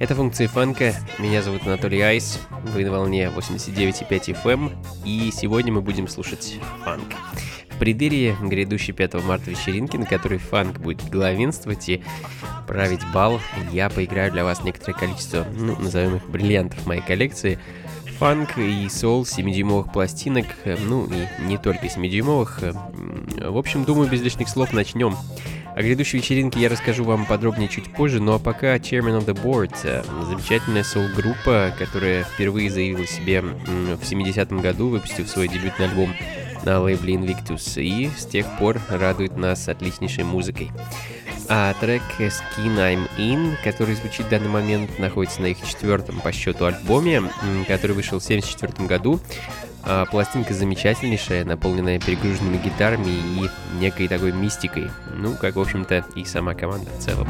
Это функции фанка. Меня зовут Анатолий Айс. Вы на волне 89,5 FM. Эм. И сегодня мы будем слушать фанк. В преддверии грядущей 5 марта вечеринки, на которой фанк будет главенствовать и править бал, я поиграю для вас некоторое количество, ну, назовем их бриллиантов моей коллекции. Фанк и соул 7-дюймовых пластинок, ну и не только 7-дюймовых. В общем, думаю, без лишних слов начнем. О грядущей вечеринке я расскажу вам подробнее чуть позже, ну а пока Chairman of the Board, э, замечательная соул-группа, которая впервые заявила себе в 70-м году, выпустив свой дебютный альбом на лейбле Invictus, и с тех пор радует нас отличнейшей музыкой. А трек Skin I'm In, который звучит в данный момент, находится на их четвертом по счету альбоме, который вышел в 1974 году. А, пластинка замечательнейшая, наполненная перегруженными гитарами и некой такой мистикой. Ну, как, в общем-то, и сама команда в целом.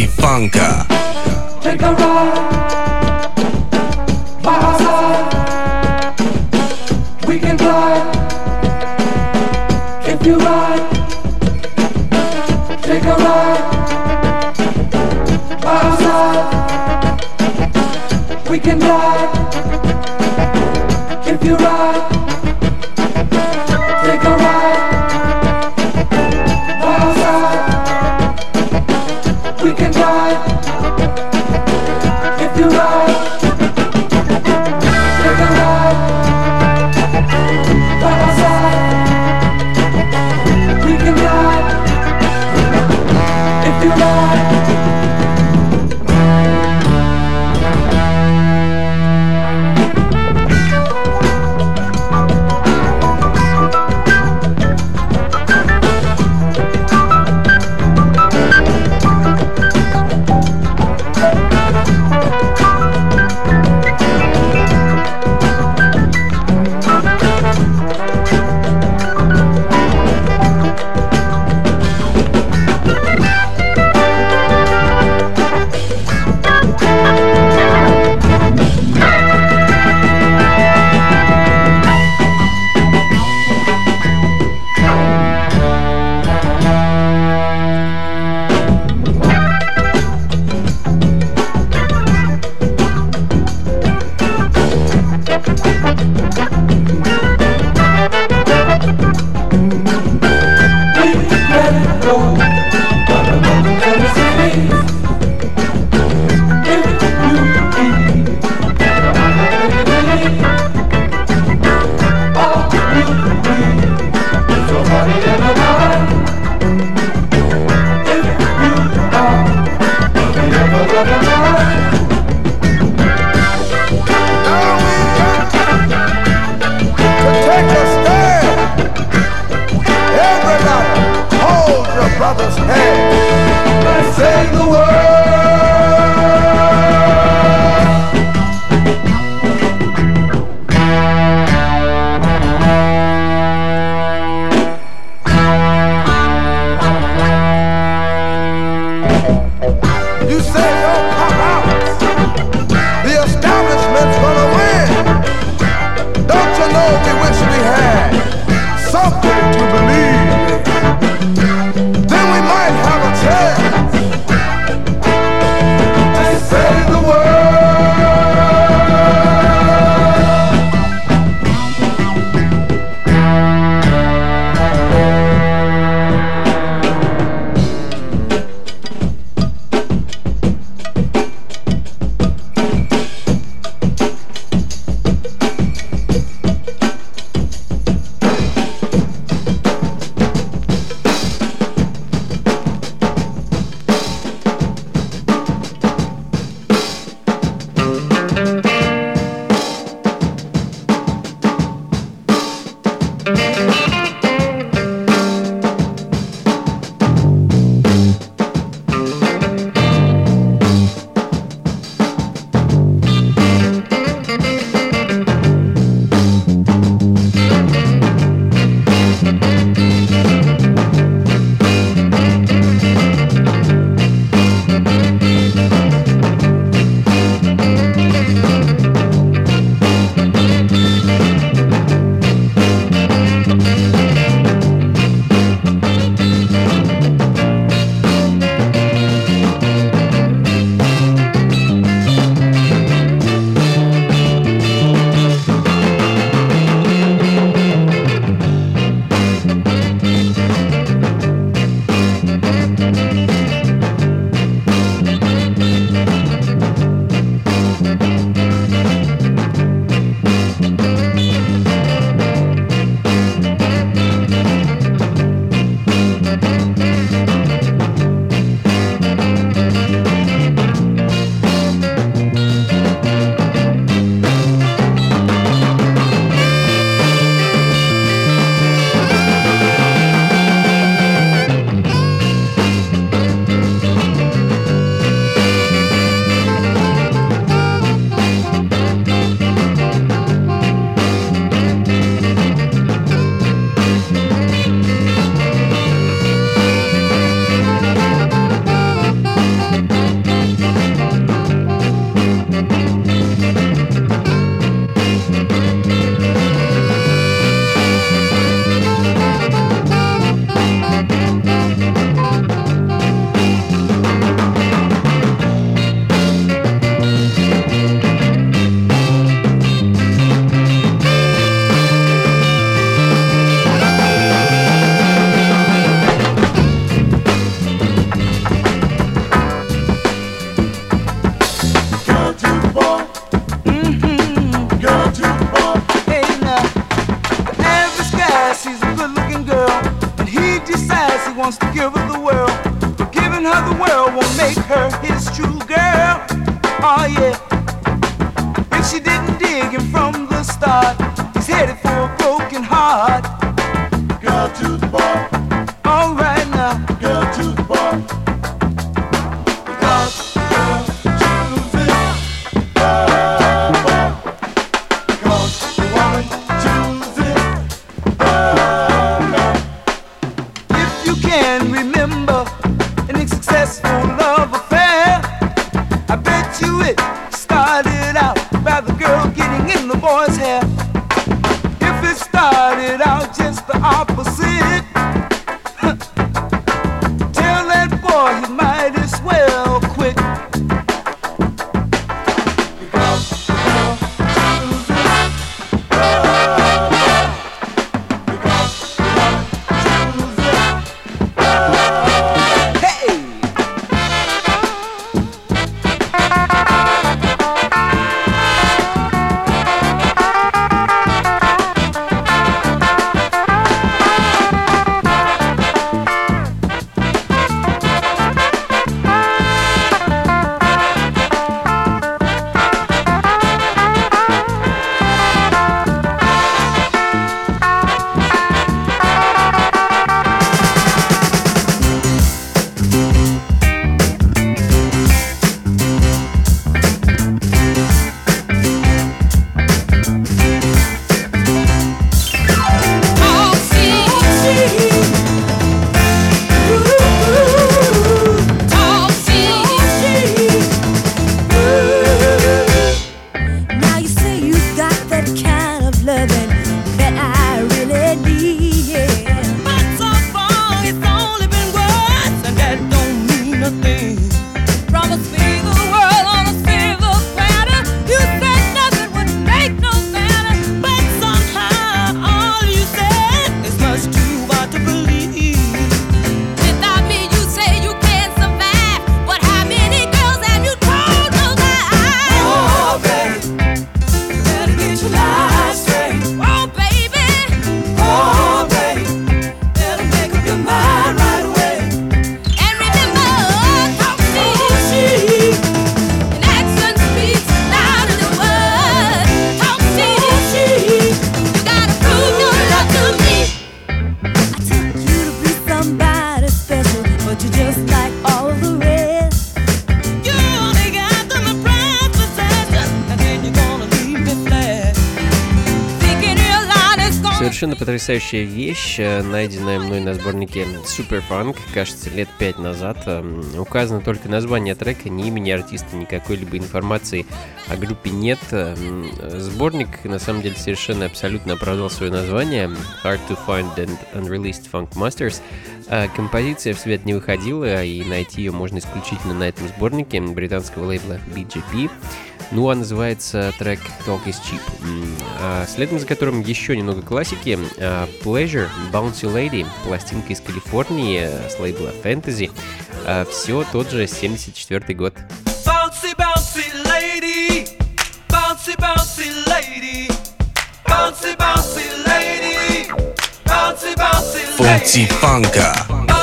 Funka. Take a ride by side. We can glide if you ride. Take a ride by side. We can glide if you ride. to the bar. потрясающая вещь, э, найденная мной на сборнике Superfunk, кажется, лет пять назад. Эм, указано только название трека, ни имени артиста, ни какой-либо информации о группе нет. Эм, сборник, на самом деле, совершенно абсолютно оправдал свое название Hard to Find and Unreleased Funk Masters. Э, композиция в свет не выходила, и найти ее можно исключительно на этом сборнике британского лейбла BGP. Ну, а называется трек Talk is Cheap. Следом за которым еще немного классики. Pleasure, Bouncy Lady, пластинка из Калифорнии с лейбла Fantasy. Все тот же 74 год. Bouncy, bouncy lady, bouncy, bouncy lady, bouncy, bouncy lady, bouncy, bouncy lady. Bouncy, bouncy,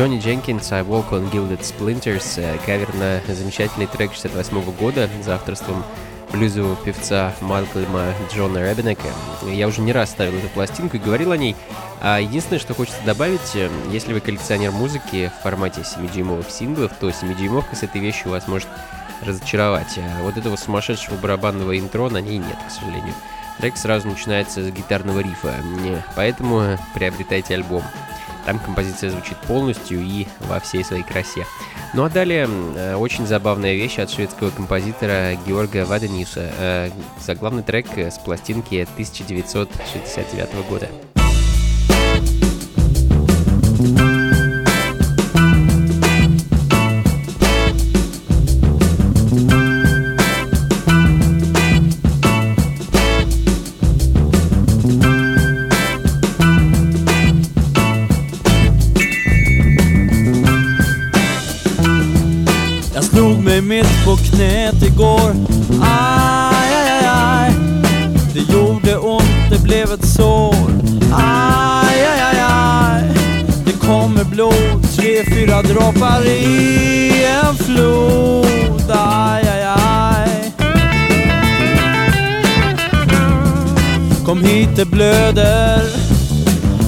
Джонни Дженкинс «I Walk on Gilded Splinters» э, кавер на замечательный трек 68 года за авторством блюзового певца Малкольма Джона Ребенека. Я уже не раз ставил эту пластинку и говорил о ней. А единственное, что хочется добавить, э, если вы коллекционер музыки в формате 7-дюймовых синглов, то 7-дюймовка с этой вещью вас может разочаровать. А вот этого сумасшедшего барабанного интро на ней нет, к сожалению. Трек сразу начинается с гитарного рифа, поэтому приобретайте альбом. Там композиция звучит полностью и во всей своей красе. Ну а далее э, очень забавная вещь от шведского композитора Георга Вадениуса. Э, заглавный трек с пластинки 1969 года. På knät igår. Aj, aj, aj, aj. Det gjorde ont, det blev ett sår. Aj, aj, aj, aj. Det kommer blod, tre, fyra droppar i en flod. Aj, aj, aj. Kom hit, det blöder.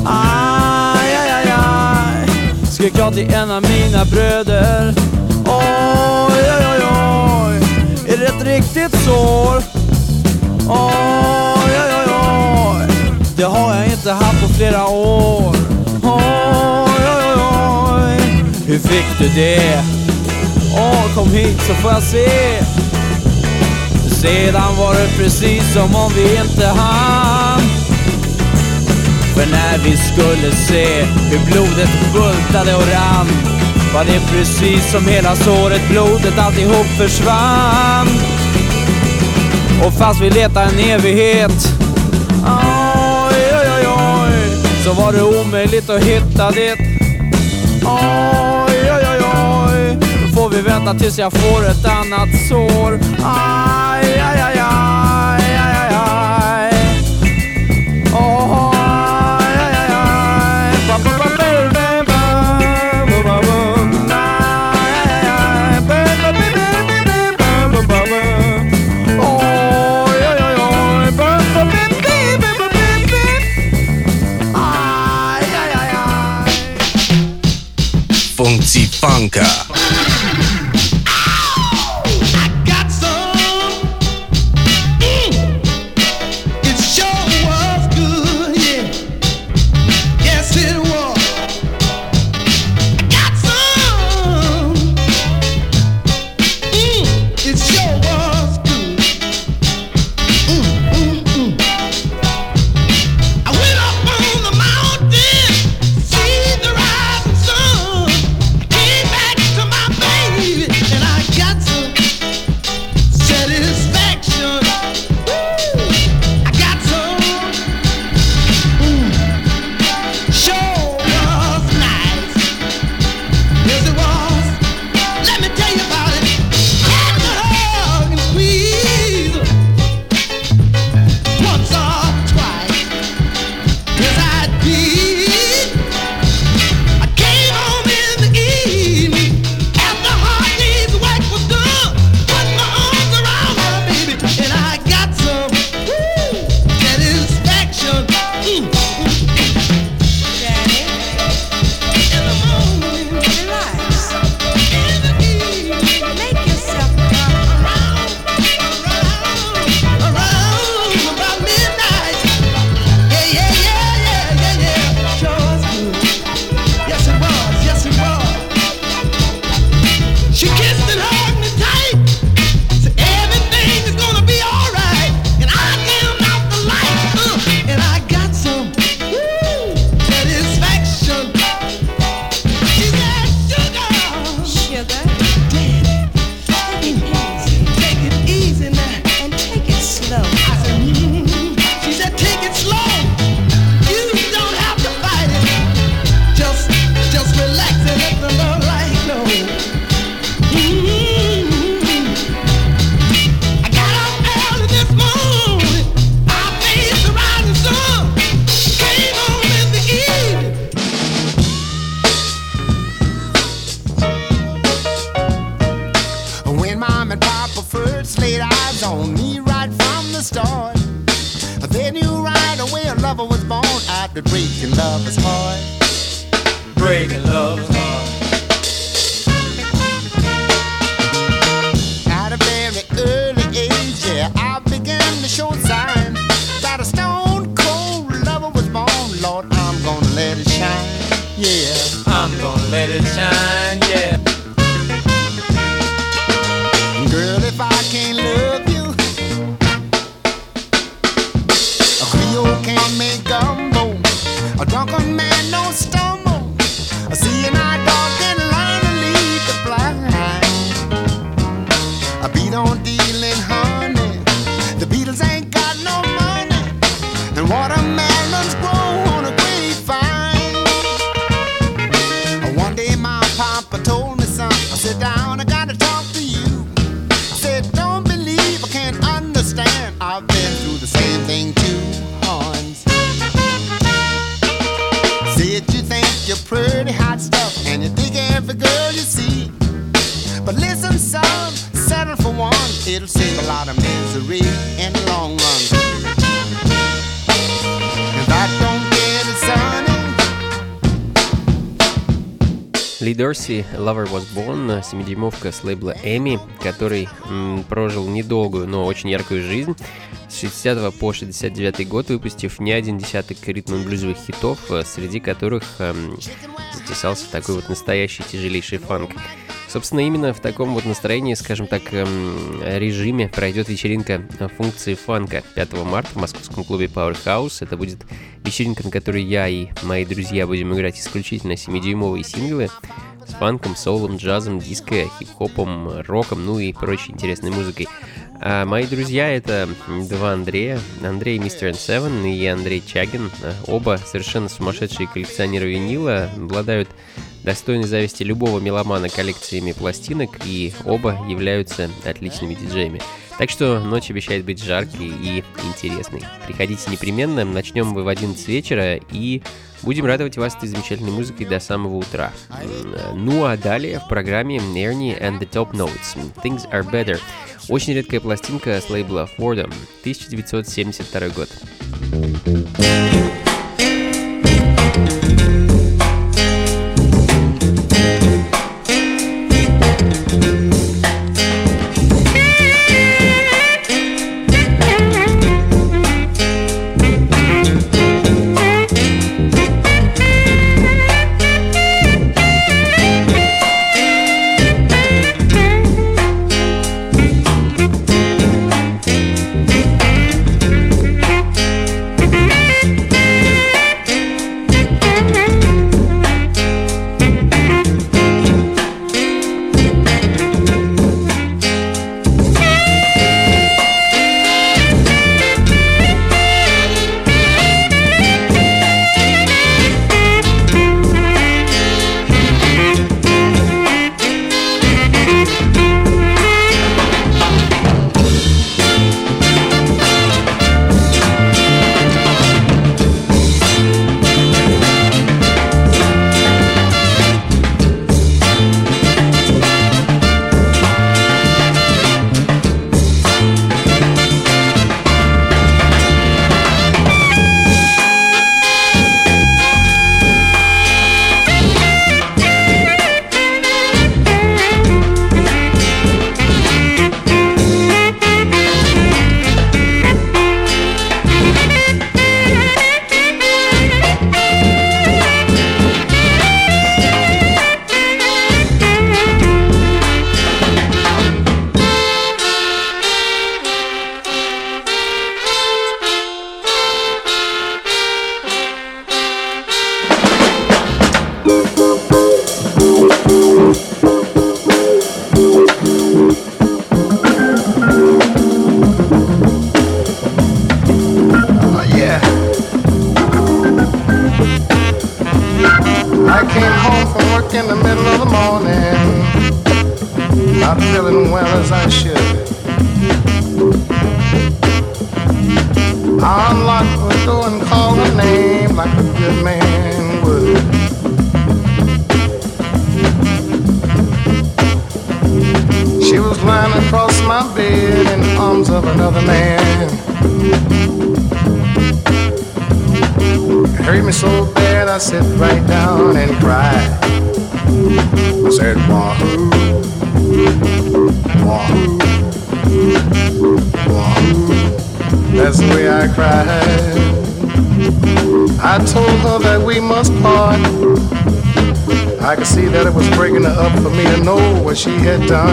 Aj, aj, aj, aj. Skrek jag till en av mina bröder. Det riktigt sår? Oj, oj, oj, oj Det har jag inte haft på flera år Oj, oj, oj, oj Hur fick du det? Åh, kom hit så får jag se Sedan var det precis som om vi inte hann för när vi skulle se hur blodet bultade och rann var det precis som hela såret, blodet alltihop försvann. Och fast vi letar en evighet, oj, oj, oj, oj, så var det omöjligt att hitta det. Oj, oj, oj, oj, då får vi vänta tills jag får ett annat sår. Aj, aj, aj, aj, Funka. Дикси, Lover Was Born, семидюймовка с лейбла Эми, который м, прожил недолгую, но очень яркую жизнь, с 60 по 69 год выпустив не один десяток ритм-блюзовых хитов, э, среди которых эм, м, затесался такой вот настоящий тяжелейший фанк. Собственно, именно в таком вот настроении, скажем так, эм, режиме пройдет вечеринка функции фанка 5 марта в московском клубе Powerhouse. Это будет вечеринка, на которой я и мои друзья будем играть исключительно 7-дюймовые синглы с фанком, солом, джазом, диско, хип-хопом, роком, ну и прочей интересной музыкой. А мои друзья это два Андрея, Андрей Мистер N7 и Андрей Чагин. Оба совершенно сумасшедшие коллекционеры винила, обладают достойны зависти любого меломана коллекциями пластинок, и оба являются отличными диджеями. Так что ночь обещает быть жаркой и интересной. Приходите непременно, начнем мы в 11 вечера и будем радовать вас этой замечательной музыкой до самого утра. Ну а далее в программе Ernie and the Top Notes Things Are Better. Очень редкая пластинка с лейбла Fordham, 1972 год. get down.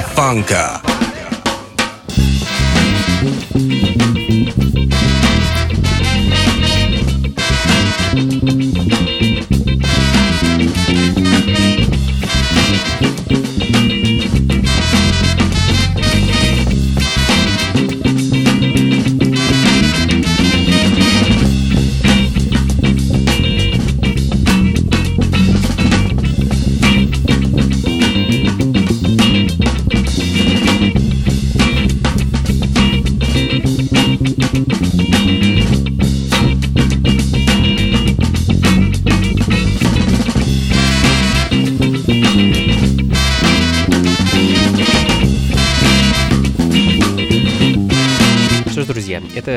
Funka.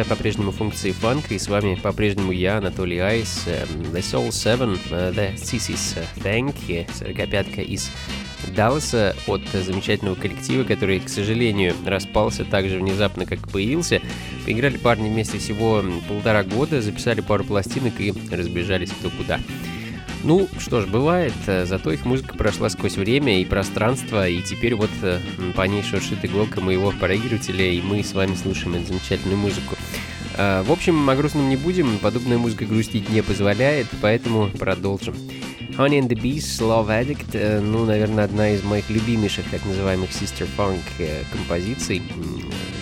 По-прежнему функции фанка, и с вами по-прежнему я, Анатолий Айс, эм, The Soul 7, э, The Sissies Thank, 45-ка из Далласа от замечательного коллектива, который, к сожалению, распался так же внезапно, как появился. Поиграли парни вместе всего полтора года, записали пару пластинок и разбежались кто куда. Ну, что ж, бывает, э, зато их музыка прошла сквозь время и пространство, и теперь вот э, по ней шуршит иголка моего проигрывателя, и мы с вами слушаем эту замечательную музыку. А, В общем, о грустном не будем, подобная музыка грустить не позволяет, поэтому продолжим. Honey and the Bees, Love Addict, э, ну, наверное, одна из моих любимейших так называемых Sister Funk э, композиций.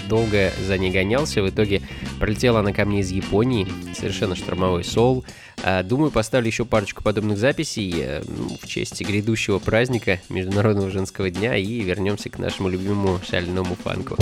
Долго за ней гонялся, в итоге пролетела она ко мне из Японии, совершенно штормовой сол. А, Думаю, поставлю еще парочку подобных записей э, ну, в честь грядущего праздника Международного женского дня и вернемся к нашему любимому шальному фанку.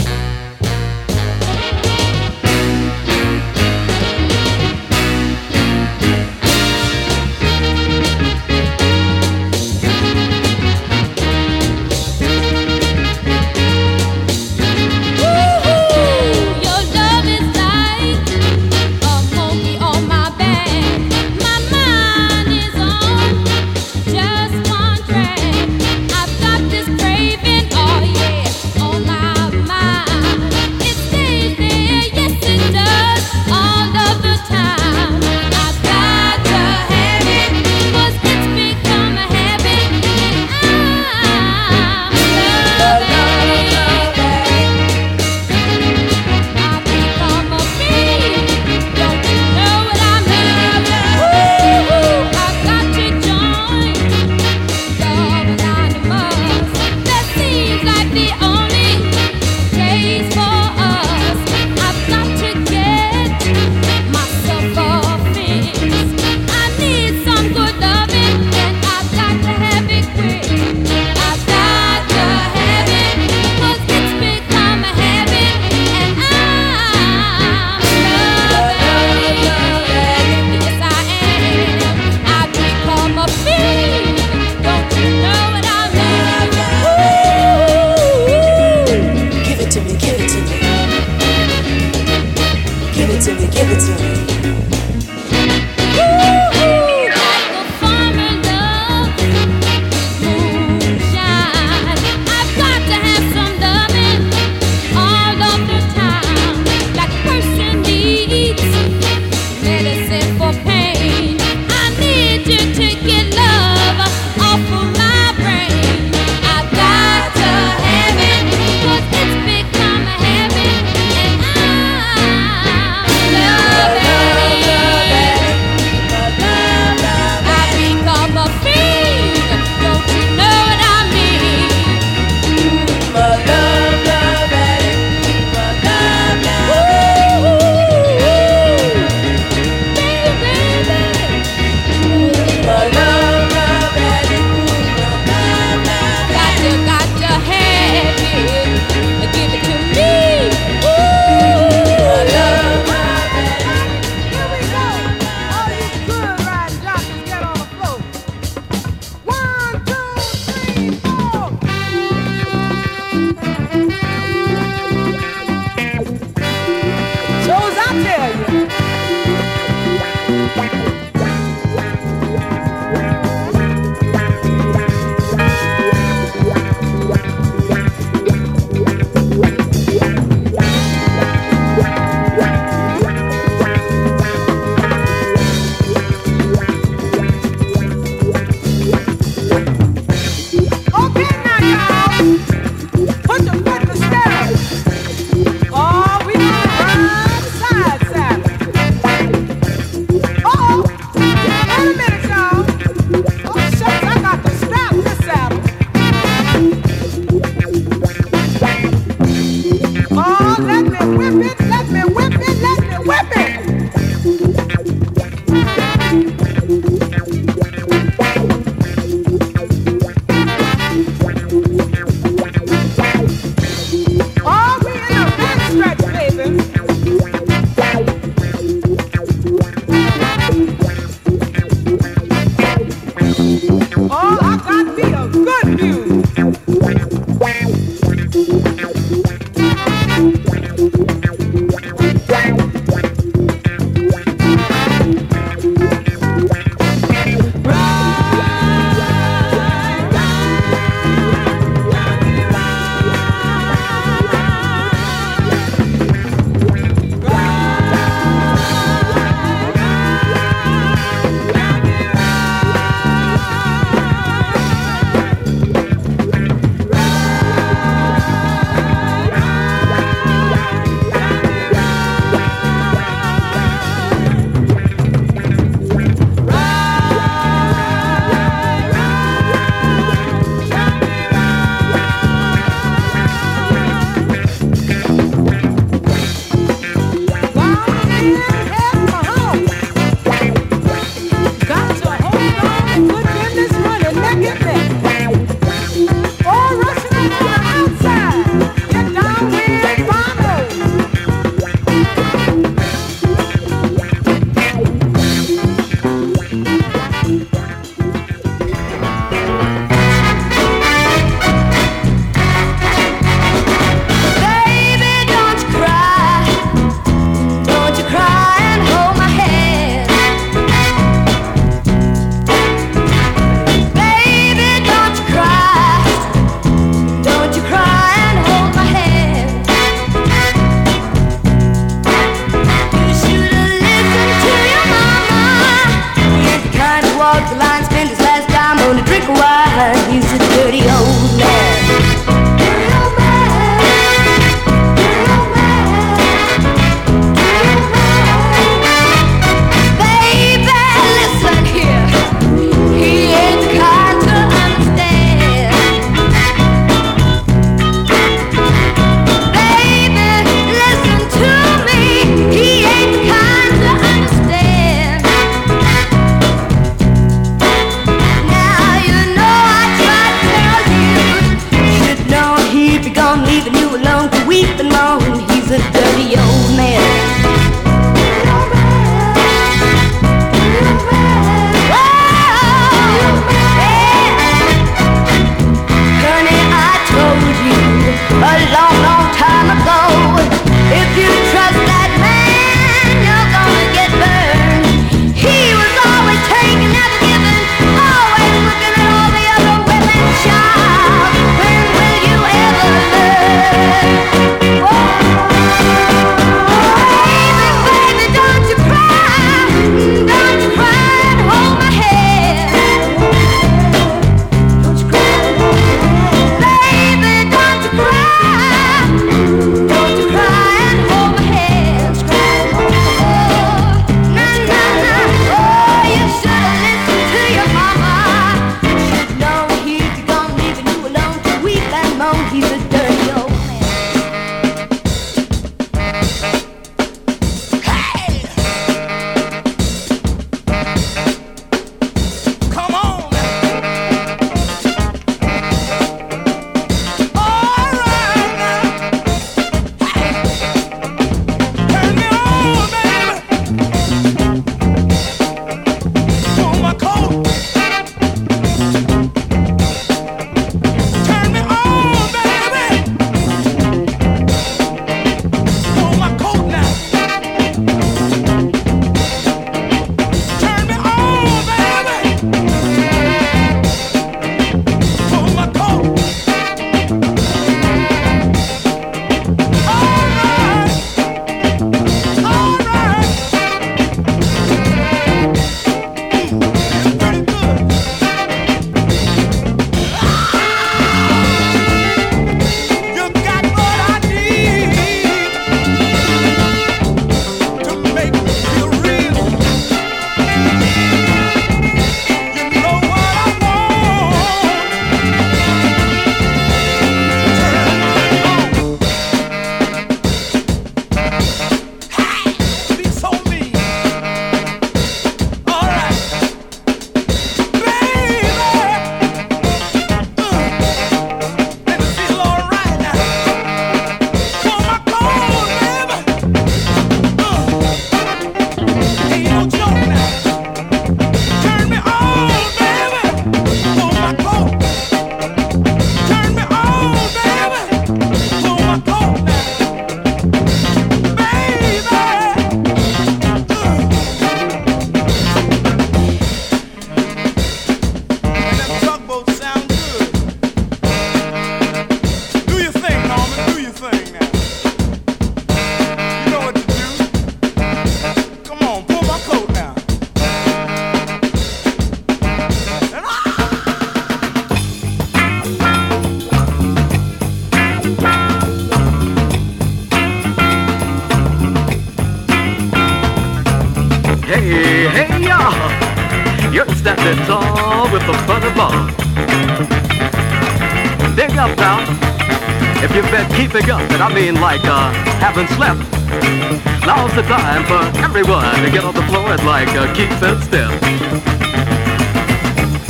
Now's the time for everyone to get on the floor and like uh, keep it still.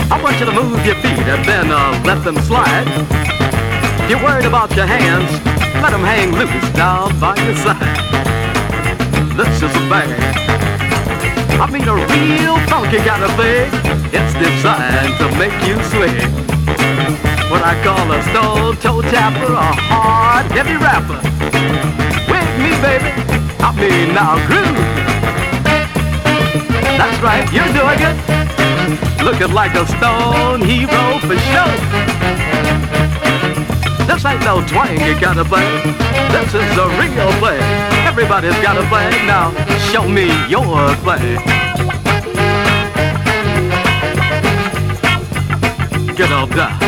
I want you to move your feet and then uh, let them slide. If you're worried about your hands, let them hang loose down by your side. This is a bang. I mean a real funky kind of thing. It's designed to make you swing. What I call a stone toe tapper, a hard, heavy rapper. With me, baby. Mean now groove. That's right, you're doing it. Looking like a stone hero for sure. This ain't no twang you gotta play. This is a real play. Everybody's got a play. Now show me your play. Get on down.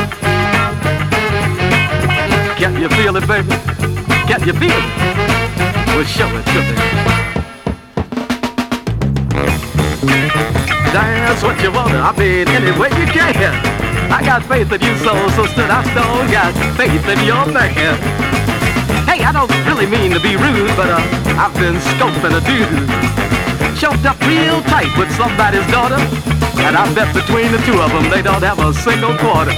Can you feel it, baby? Can you feel it? Well, show it to me. Dance what you wanna, I mean, any way you can. I got faith in you, so soul sister. I still got faith in your man. Hey, I don't really mean to be rude, but uh, I've been scoping a dude. Choked up real tight with somebody's daughter. And I bet between the two of them, they don't have a single quarter.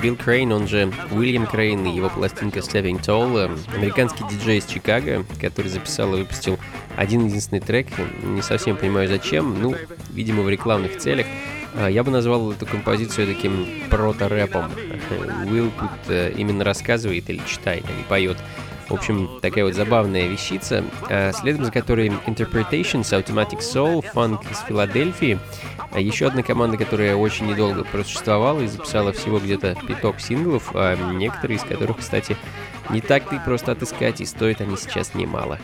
Билл Крейн, он же Уильям Крейн и его пластинка Stepping Tall, э, американский диджей из Чикаго, который записал и выпустил один единственный трек, не совсем понимаю зачем, ну, видимо, в рекламных целях. А, Я бы назвал эту композицию таким прото-рэпом. Уилл тут э, именно рассказывает или читает, или поет. В общем, такая вот забавная вещица, а, следом за которой Interpretations, Automatic Soul, фанк из Филадельфии. А Еще одна команда, которая очень недолго просуществовала и записала всего где-то пяток синглов, а некоторые из которых, кстати, не так-то и просто отыскать, и стоят они сейчас немало.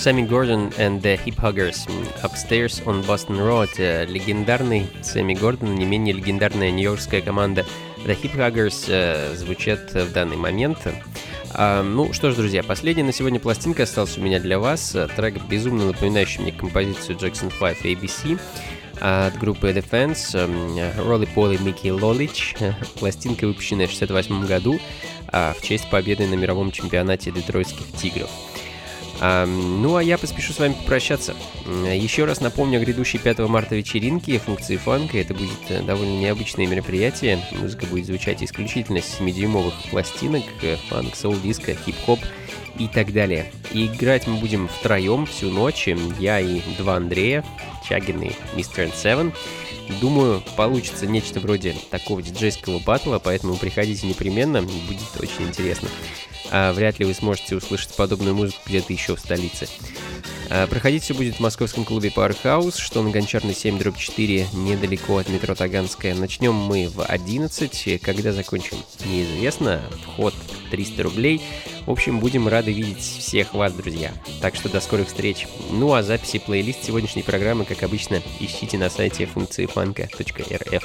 Sammy Gordon and the Hip Huggers Upstairs on Boston Road. Э, Легендарный Сэмми Гордон, не менее легендарная нью-йоркская команда The Hip Huggers э, звучат в данный момент. А, ну что ж, друзья, последняя на сегодня пластинка осталась у меня для вас. Трек, безумно напоминающий мне композицию Jackson 5 ABC от группы Defense, Роли Поли Микки Лолич. Пластинка выпущенная в 1968 году в честь победы на мировом чемпионате детройтских тигров. Ну а я поспешу с вами попрощаться. Еще раз напомню о грядущей 5 марта вечеринке функции фанка. Это будет э, довольно необычное мероприятие. Музыка будет звучать исключительно с 7-дюймовых пластинок, э, фанк, соул, диско, хип-хоп и так далее. И играть мы будем втроем всю ночь. Я и два Андрея, Чагин и Мистер Севен. Думаю, получится нечто вроде такого диджейского батла, поэтому приходите непременно, будет очень интересно а вряд ли вы сможете услышать подобную музыку где-то еще в столице. А, проходить все будет в московском клубе Powerhouse, что на Гончарной 7 дробь 4, недалеко от метро Таганская. Начнем мы в 11, когда закончим, неизвестно. Вход 300 рублей. В общем, будем рады видеть всех вас, друзья. Так что до скорых встреч. Ну а записи плейлист сегодняшней программы, как обычно, ищите на сайте функции фанка.рф.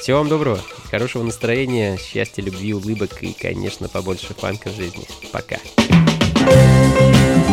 Всего вам доброго, хорошего настроения, счастья, любви, улыбок и, конечно, побольше фанка в жизни. Пока. thank you